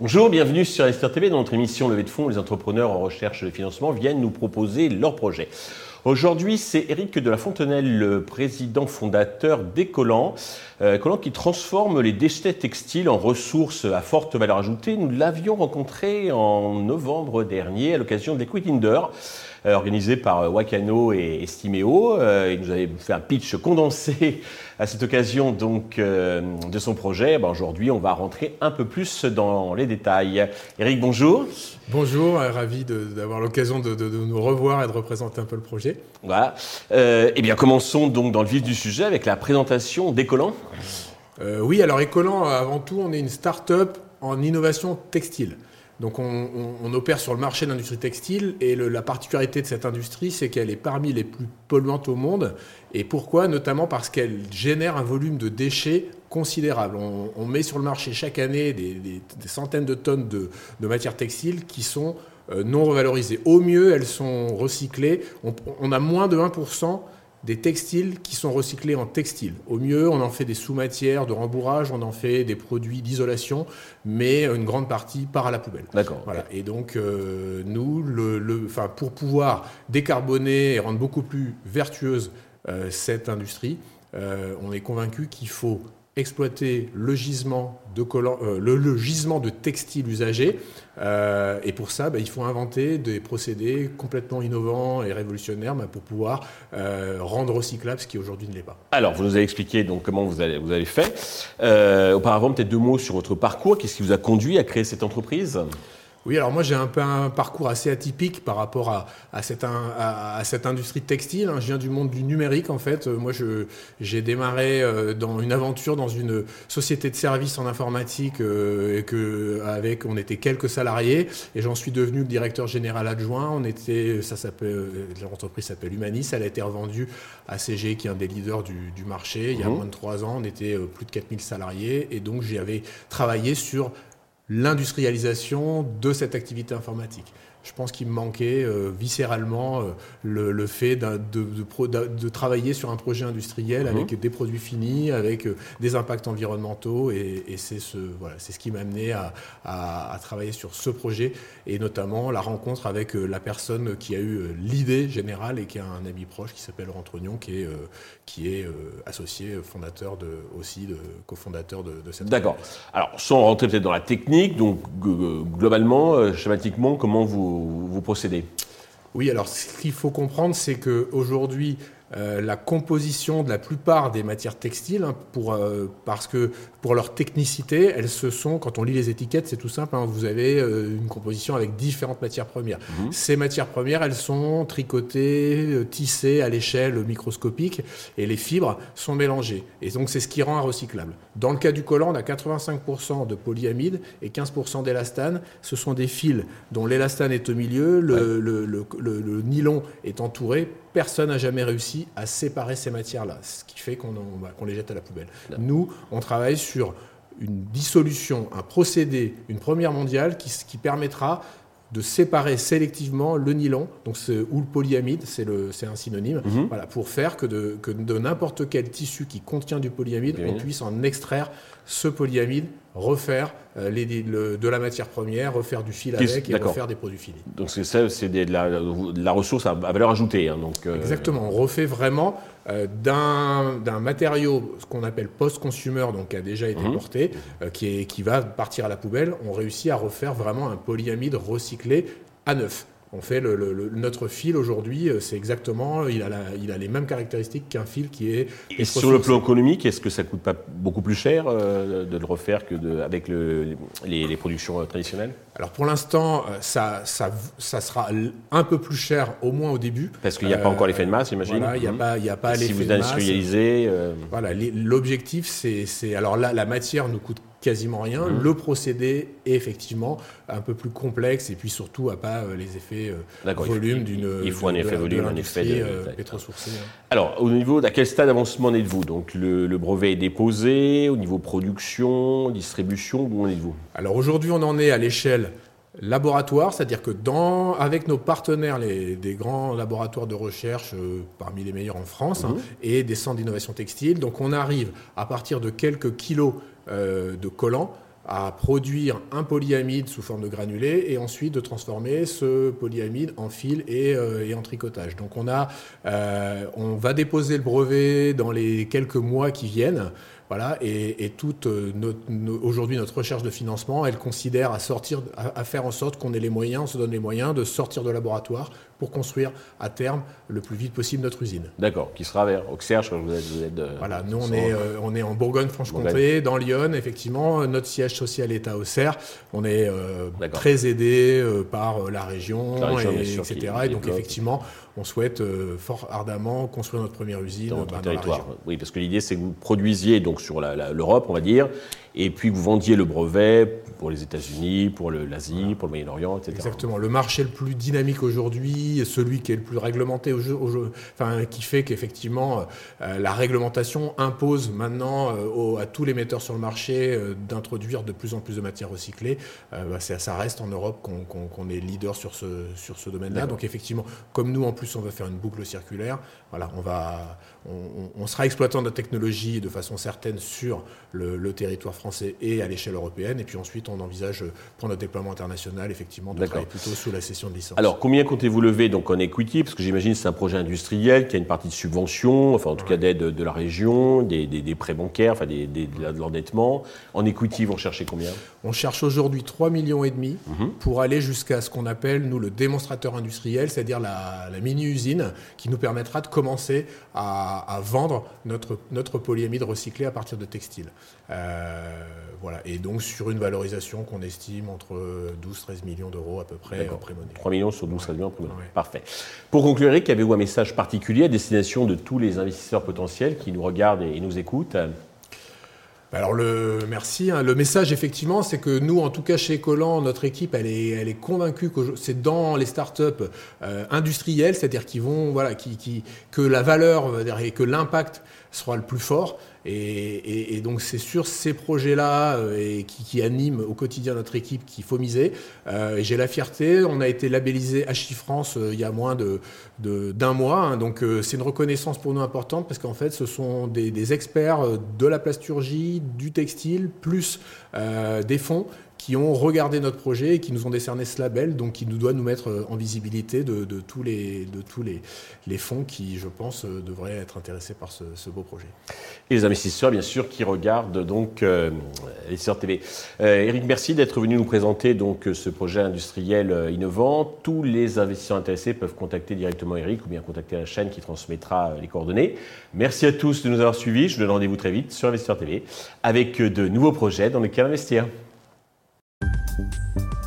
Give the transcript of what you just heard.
Bonjour, bienvenue sur Esther TV. Dans notre émission Levée de fonds, les entrepreneurs en recherche de financement viennent nous proposer leurs projets. Aujourd'hui, c'est Eric de la Fontenelle, le président fondateur d'Ecolan. Euh, Ecolan qui transforme les déchets textiles en ressources à forte valeur ajoutée. Nous l'avions rencontré en novembre dernier à l'occasion de. Euh, organisé par euh, Wakano et Estimeo. Euh, il nous avait fait un pitch condensé à cette occasion donc de son projet. Ben, aujourd'hui, on va rentrer un peu plus dans les détails. Eric, bonjour. Bonjour, ravi d'avoir l'occasion de, nous revoir et de représenter un peu le projet. Voilà. eh bien, commençons donc dans le vif du sujet avec la présentation d'Ecolan. oui, alors Ecolan, avant tout, on est une start-up en innovation textile. Donc on, opère sur le marché de l'industrie textile et la particularité de cette industrie, c'est qu'elle est parmi les plus polluantes au monde. Et pourquoi? Notamment parce qu'elle génère un volume de déchets considérable. On, met sur le marché chaque année des, centaines de tonnes de, matières textiles qui sont euh, non revalorisées. Au mieux, elles sont recyclées. On, on a moins de 1% des textiles qui sont recyclés en textile. Au mieux, on en fait des sous-matières de rembourrage, on en fait des produits d'isolation, mais une grande partie part à la poubelle. D'accord. Voilà. Et donc, euh, nous, le, pour pouvoir décarboner et rendre beaucoup plus vertueuse euh, cette industrie, euh, on est convaincu qu'il faut exploiter le gisement de, euh, le, gisement de textiles usagés. Euh, et pour ça, bah, il faut inventer des procédés complètement innovants et révolutionnaires bah, pour pouvoir euh, rendre recyclable ce qui aujourd'hui ne l'est pas. Alors, vous nous avez expliqué donc, comment vous avez, vous avez fait. auparavant, peut-être deux mots sur votre parcours. Qu'est-ce qui vous a conduit à créer cette entreprise? Oui, alors moi j'ai un peu un parcours assez atypique par rapport à, à, cette, à, cette, industrie textile. Hein. Je viens du monde du numérique en fait. Euh, moi j'ai démarré euh, dans une aventure dans une société de services en informatique euh, et que avec on était quelques salariés et j'en suis devenu le directeur général adjoint. On était, ça s'appelle, l'entreprise s'appelle Humanis. Elle a été revendue à CG qui est un des leaders du, du marché. Il y a mmh. moins de trois ans, on était plus de 4000 salariés et donc j'y avais travaillé sur l'industrialisation de cette activité informatique je pense qu'il me manquait euh, viscéralement euh, le, fait de, de, travailler sur un projet industriel mhm. avec des produits finis, avec euh, des impacts environnementaux. Et, c'est ce, voilà, ce qui m'a amené à, à, travailler sur ce projet et notamment la rencontre avec la personne qui a eu l'idée générale et qui a un ami proche qui s'appelle Laurent Trognon, qui est, qui est associé, fondateur de, aussi, de, cofondateur de, de cette D'accord. Alors, sans rentrer peut-être dans la technique, donc globalement, schématiquement, comment vous Oui, alors ce qu'il faut comprendre, c'est qu'aujourd'hui, euh, la composition de la plupart des matières textiles, hein, pour, euh, parce que pour leur technicité, elles se sont, quand on lit les étiquettes, c'est tout simple, hein, vous avez euh, une composition avec différentes matières premières. Mhm. Ces matières premières, elles sont tricotées, tissées à l'échelle microscopique, et les fibres sont mélangées. Et donc c'est ce qui rend un recyclable. Dans le cas du collant, on a 85% de polyamide et 15% d'élastane. Ce sont des fils dont l'élastane est au milieu, le, le, le, le nylon est entouré personne n'a jamais réussi à séparer ces matières-là, ce qui fait qu'on les jette à la poubelle. Nous, on travaille sur une dissolution, un procédé, une première mondiale qui, qui permettra de séparer sélectivement le nylon, donc ou le polyamide, c'est un synonyme, mhm. voilà, pour faire que de, que de n'importe quel tissu qui contient du polyamide, on puisse en extraire ce polyamide, refaire euh, de la matière première, refaire du fil avec et refaire des produits finis. Donc c'est ça, c'est de, la, ressource à, valeur ajoutée. Hein, donc, euh, Exactement, on refait vraiment euh, d'un matériau, ce qu'on appelle post-consumer, donc qui a déjà été mhm. porté, qui, est, qui va partir à la poubelle, on réussit à refaire vraiment un polyamide recyclé à neuf. On fait le, notre fil aujourd'hui, euh, c'est exactement, il a, il a les mêmes caractéristiques qu'un fil qui est. Et sur le plan économique, est-ce que ça coûte pas beaucoup plus cher euh, de le refaire que de, avec le, les, productions traditionnelles? Alors pour l'instant, ça, ça, ça, sera un peu plus cher, au moins au début. Parce qu'il n'y a pas encore l'effet de masse, j'imagine. Voilà, il n'y a, pas, il a pas l'effet de masse. Si vous industrialisez. Voilà, l'objectif, c'est, alors là, la matière nous coûte quasiment rien. Mmh. Le procédé est effectivement un peu plus complexe et puis surtout n'a pas euh, les effets euh, volume d'une. Il faut un effet volume, un effet de, euh, pétrosourcée. Hein. Alors, au niveau, à quel stade d'avancement en êtes-vous? Donc, le, brevet est déposé, au niveau production, distribution, où en êtes-vous? Alors, aujourd'hui, on en est à l'échelle laboratoire, c'est-à-dire que dans, avec nos partenaires, les, des grands laboratoires de recherche, euh, parmi les meilleurs en France, hein, mhm. et des centres d'innovation textile, donc on arrive à partir de quelques kilos euh, de collants à produire un polyamide sous forme de granulé et ensuite de transformer ce polyamide en fil et, euh, et en tricotage. Donc on, a, on va déposer le brevet dans les quelques mois qui viennent. Voilà, et, et toute euh, aujourd'hui notre recherche de financement, elle considère à sortir, à, faire en sorte qu'on ait les moyens, on se donne les moyens de sortir de laboratoire pour construire à terme le plus vite possible notre usine. D'accord, qui sera vers Auxerre, je vous êtes. Vous êtes euh, voilà, nous on est, euh, on est en Bourgogne-Franche-Comté, dans Lyon, effectivement. Notre siège social est à Auxerre. On est très aidé par la région, etc. et donc effectivement, on souhaite fort ardemment construire notre première usine dans, bah, dans la région. Oui, parce que l'idée c'est que vous produisiez donc sur l'Europe, on va dire, et puis vous vendiez le brevet pour les États-Unis, pour l'Asie, pour le Moyen-Orient, etc. Exactement. Le marché le plus dynamique aujourd'hui, celui qui est le plus réglementé, au jeu, enfin, qui fait qu'effectivement euh, la réglementation impose maintenant euh, à tous les metteurs sur le marché euh, d'introduire de plus en plus de matières recyclées. Bah, ça reste en Europe qu'on est leader sur ce, sur ce domaine-là. Donc effectivement, comme nous en plus on veut faire une boucle circulaire, voilà, on, va, on, sera exploitant de la technologie de façon certaine sur le, le territoire français et à l'échelle européenne. Et puis ensuite, on envisage pour notre déploiement international, effectivement, de travailler plutôt sous la cession de licence. Alors, combien comptez-vous lever donc en equity? Parce que j'imagine que c'est un projet industriel qui a une partie de subvention, enfin en tout cas d'aide de la région, des, prêts bancaires, enfin des, de l'endettement. En equity, vous recherchez combien? On cherche aujourd'hui 3 millions et demi mhm. pour aller jusqu'à ce qu'on appelle, nous, le démonstrateur industriel, c'est-à-dire la, mini-usine qui nous permettra de commencer à, à vendre notre, notre polyamide recyclé à partir de textiles. Euh, voilà. Et donc sur une valorisation qu'on estime entre 12-13 millions d'euros à peu près en pré 3 millions sur 12-13 millions en pré Parfait. Pour conclure, Eric, avez-vous un message particulier à destination de tous les investisseurs potentiels qui nous regardent et nous écoutent? Alors le merci. Hein. Le message effectivement, c'est que nous, en tout cas chez Collant, notre équipe, elle est, convaincue que c'est dans les startups euh, industrielles, c'est-à-dire qui vont, voilà, qui, qui, que la valeur et que l'impact sera le plus fort. Et, donc c'est sur ces projets-là euh, qui, animent au quotidien notre équipe qu'il faut miser. Euh, J'ai la fierté, on a été labellisé HI France euh, il y a moins d'un de, d'un mois, hein. donc c'est une reconnaissance pour nous importante parce qu'en fait ce sont des, des, experts de la plasturgie, du textile, plus des fonds qui ont regardé notre projet et qui nous ont décerné ce label, donc qui nous doit nous mettre euh, en visibilité de, tous, les, fonds qui, je pense, euh, devraient être intéressés par ce, beau projet. Et les investisseurs, bien sûr, qui regardent donc euh, TV. Eric, merci d'être venu nous présenter donc ce projet industriel innovant. Tous les investisseurs intéressés peuvent contacter directement Eric ou bien contacter la chaîne qui transmettra les coordonnées. Merci à tous de nous avoir suivis. Je vous donne rendez-vous très vite sur Investisseur TV avec de nouveaux projets dans lesquels investir. Thank you.